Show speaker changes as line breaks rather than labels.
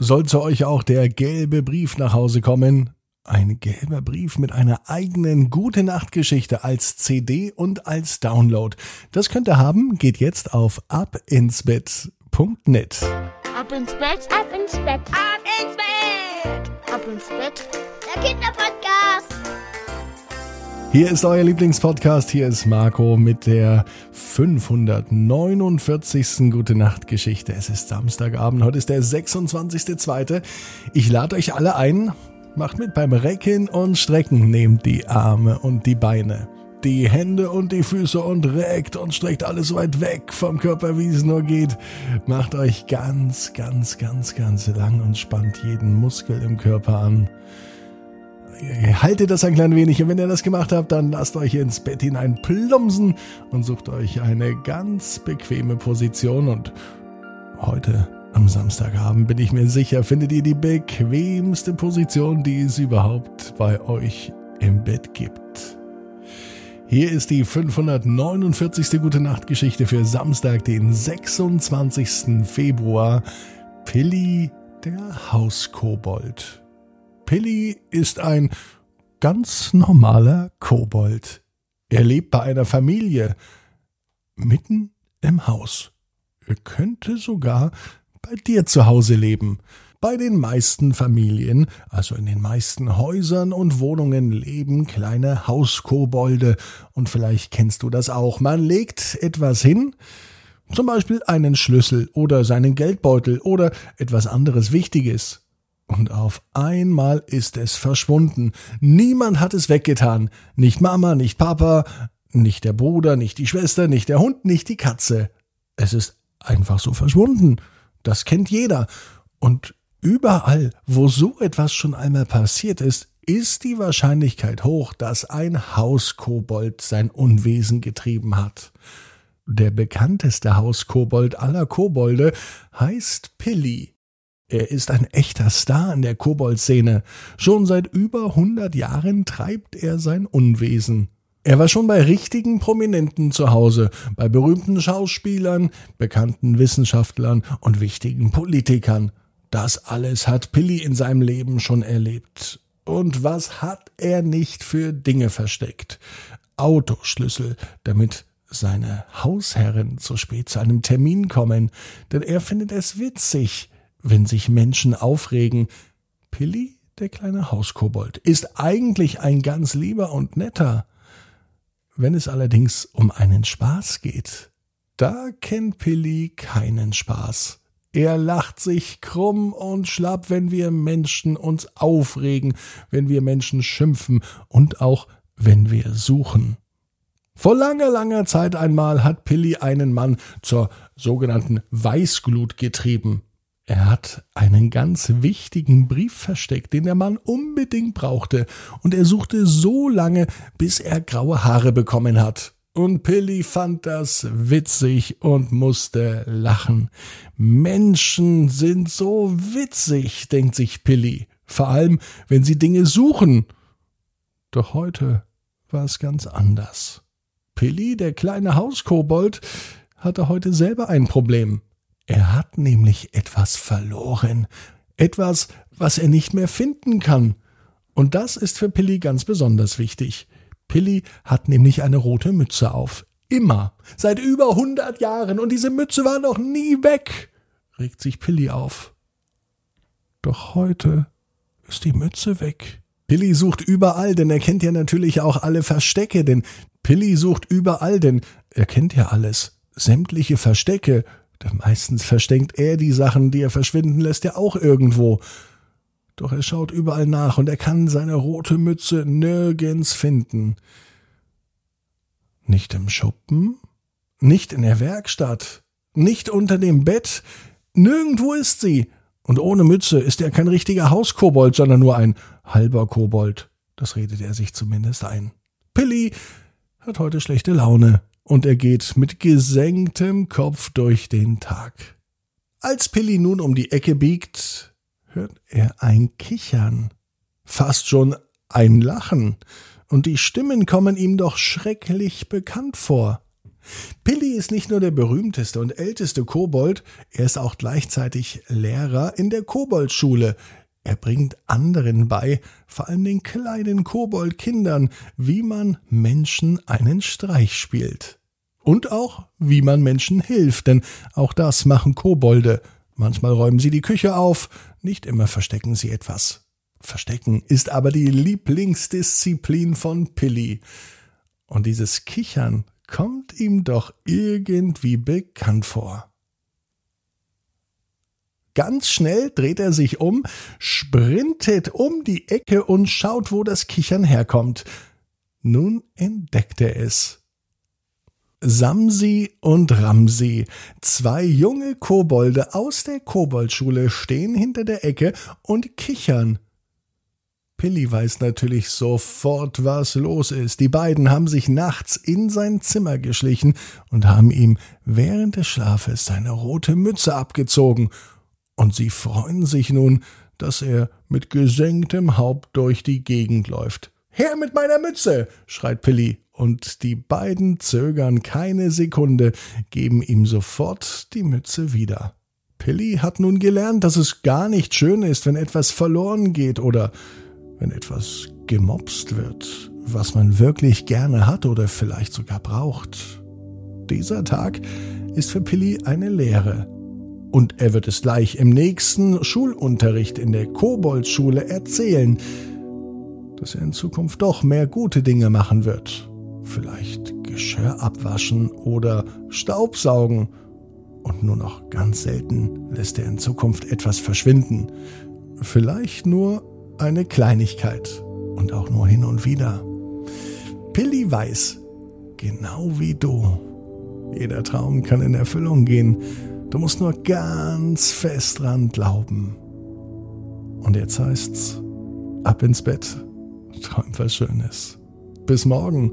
Soll zu euch auch der gelbe Brief nach Hause kommen? Ein gelber Brief mit einer eigenen Gute Nacht Geschichte als CD und als Download. Das könnt ihr haben, geht jetzt auf abinsbett.net.
Ab ins Bett, ab ins Bett, ab ins Bett, ab ins Bett. Der Kinderpodcast.
Hier ist euer Lieblingspodcast. Hier ist Marco mit der 549. Gute Nacht Geschichte. Es ist Samstagabend. Heute ist der 26.2. Ich lade euch alle ein. Macht mit beim Recken und Strecken. Nehmt die Arme und die Beine, die Hände und die Füße und reckt und streckt alles so weit weg vom Körper, wie es nur geht. Macht euch ganz, ganz, ganz, ganz lang und spannt jeden Muskel im Körper an haltet das ein klein wenig und wenn ihr das gemacht habt, dann lasst euch ins Bett hinein plumpsen und sucht euch eine ganz bequeme Position und heute am Samstagabend bin ich mir sicher, findet ihr die bequemste Position, die es überhaupt bei euch im Bett gibt. Hier ist die 549. Gute Nacht Geschichte für Samstag, den 26. Februar. Pilli, der Hauskobold. Pilli ist ein ganz normaler Kobold. Er lebt bei einer Familie mitten im Haus. Er könnte sogar bei dir zu Hause leben. Bei den meisten Familien, also in den meisten Häusern und Wohnungen leben kleine Hauskobolde. Und vielleicht kennst du das auch. Man legt etwas hin, zum Beispiel einen Schlüssel oder seinen Geldbeutel oder etwas anderes Wichtiges. Und auf einmal ist es verschwunden. Niemand hat es weggetan. Nicht Mama, nicht Papa, nicht der Bruder, nicht die Schwester, nicht der Hund, nicht die Katze. Es ist einfach so verschwunden. Das kennt jeder. Und überall, wo so etwas schon einmal passiert ist, ist die Wahrscheinlichkeit hoch, dass ein Hauskobold sein Unwesen getrieben hat. Der bekannteste Hauskobold aller Kobolde heißt Pilli. Er ist ein echter Star in der Kobold-Szene. Schon seit über 100 Jahren treibt er sein Unwesen. Er war schon bei richtigen Prominenten zu Hause, bei berühmten Schauspielern, bekannten Wissenschaftlern und wichtigen Politikern. Das alles hat Pilli in seinem Leben schon erlebt. Und was hat er nicht für Dinge versteckt? Autoschlüssel, damit seine Hausherren zu spät zu einem Termin kommen, denn er findet es witzig, wenn sich Menschen aufregen. Pilli, der kleine Hauskobold, ist eigentlich ein ganz lieber und netter. Wenn es allerdings um einen Spaß geht, da kennt Pilli keinen Spaß. Er lacht sich krumm und schlapp, wenn wir Menschen uns aufregen, wenn wir Menschen schimpfen und auch wenn wir suchen. Vor langer, langer Zeit einmal hat Pilli einen Mann zur sogenannten Weißglut getrieben. Er hat einen ganz wichtigen Brief versteckt, den der Mann unbedingt brauchte, und er suchte so lange, bis er graue Haare bekommen hat. Und Pilli fand das witzig und musste lachen. Menschen sind so witzig, denkt sich Pilli, vor allem wenn sie Dinge suchen. Doch heute war es ganz anders. Pilli, der kleine Hauskobold, hatte heute selber ein Problem. Er hat nämlich etwas verloren, etwas, was er nicht mehr finden kann. Und das ist für Pilli ganz besonders wichtig. Pilli hat nämlich eine rote Mütze auf. Immer. Seit über hundert Jahren. Und diese Mütze war noch nie weg. regt sich Pilli auf. Doch heute ist die Mütze weg. Pilli sucht überall, denn er kennt ja natürlich auch alle Verstecke, denn Pilli sucht überall, denn er kennt ja alles. Sämtliche Verstecke, denn meistens versteckt er die Sachen, die er verschwinden lässt, ja auch irgendwo. Doch er schaut überall nach und er kann seine rote Mütze nirgends finden. Nicht im Schuppen, nicht in der Werkstatt, nicht unter dem Bett, nirgendwo ist sie. Und ohne Mütze ist er kein richtiger Hauskobold, sondern nur ein halber Kobold. Das redet er sich zumindest ein. Pilli hat heute schlechte Laune und er geht mit gesenktem Kopf durch den Tag. Als Pilli nun um die Ecke biegt, hört er ein Kichern, fast schon ein Lachen, und die Stimmen kommen ihm doch schrecklich bekannt vor. Pilli ist nicht nur der berühmteste und älteste Kobold, er ist auch gleichzeitig Lehrer in der Koboldschule. Er bringt anderen bei, vor allem den kleinen Koboldkindern, wie man Menschen einen Streich spielt. Und auch, wie man Menschen hilft, denn auch das machen Kobolde. Manchmal räumen sie die Küche auf, nicht immer verstecken sie etwas. Verstecken ist aber die Lieblingsdisziplin von Pilli. Und dieses Kichern kommt ihm doch irgendwie bekannt vor. Ganz schnell dreht er sich um, sprintet um die Ecke und schaut, wo das Kichern herkommt. Nun entdeckt er es. Samsi und Ramsi, zwei junge Kobolde aus der Koboldschule, stehen hinter der Ecke und kichern. Pilli weiß natürlich sofort, was los ist. Die beiden haben sich nachts in sein Zimmer geschlichen und haben ihm während des Schlafes seine rote Mütze abgezogen. Und sie freuen sich nun, dass er mit gesenktem Haupt durch die Gegend läuft. Her mit meiner Mütze! schreit Pilli, und die beiden zögern keine Sekunde, geben ihm sofort die Mütze wieder. Pilli hat nun gelernt, dass es gar nicht schön ist, wenn etwas verloren geht oder wenn etwas gemobst wird, was man wirklich gerne hat oder vielleicht sogar braucht. Dieser Tag ist für Pilli eine Lehre. Und er wird es gleich im nächsten Schulunterricht in der Koboldschule erzählen, dass er in Zukunft doch mehr gute Dinge machen wird. Vielleicht Geschirr abwaschen oder Staubsaugen. Und nur noch ganz selten lässt er in Zukunft etwas verschwinden. Vielleicht nur eine Kleinigkeit und auch nur hin und wieder. Pilli weiß, genau wie du, jeder Traum kann in Erfüllung gehen. Du musst nur ganz fest dran glauben. Und jetzt heißt's, ab ins Bett, träum was Schönes. Bis morgen,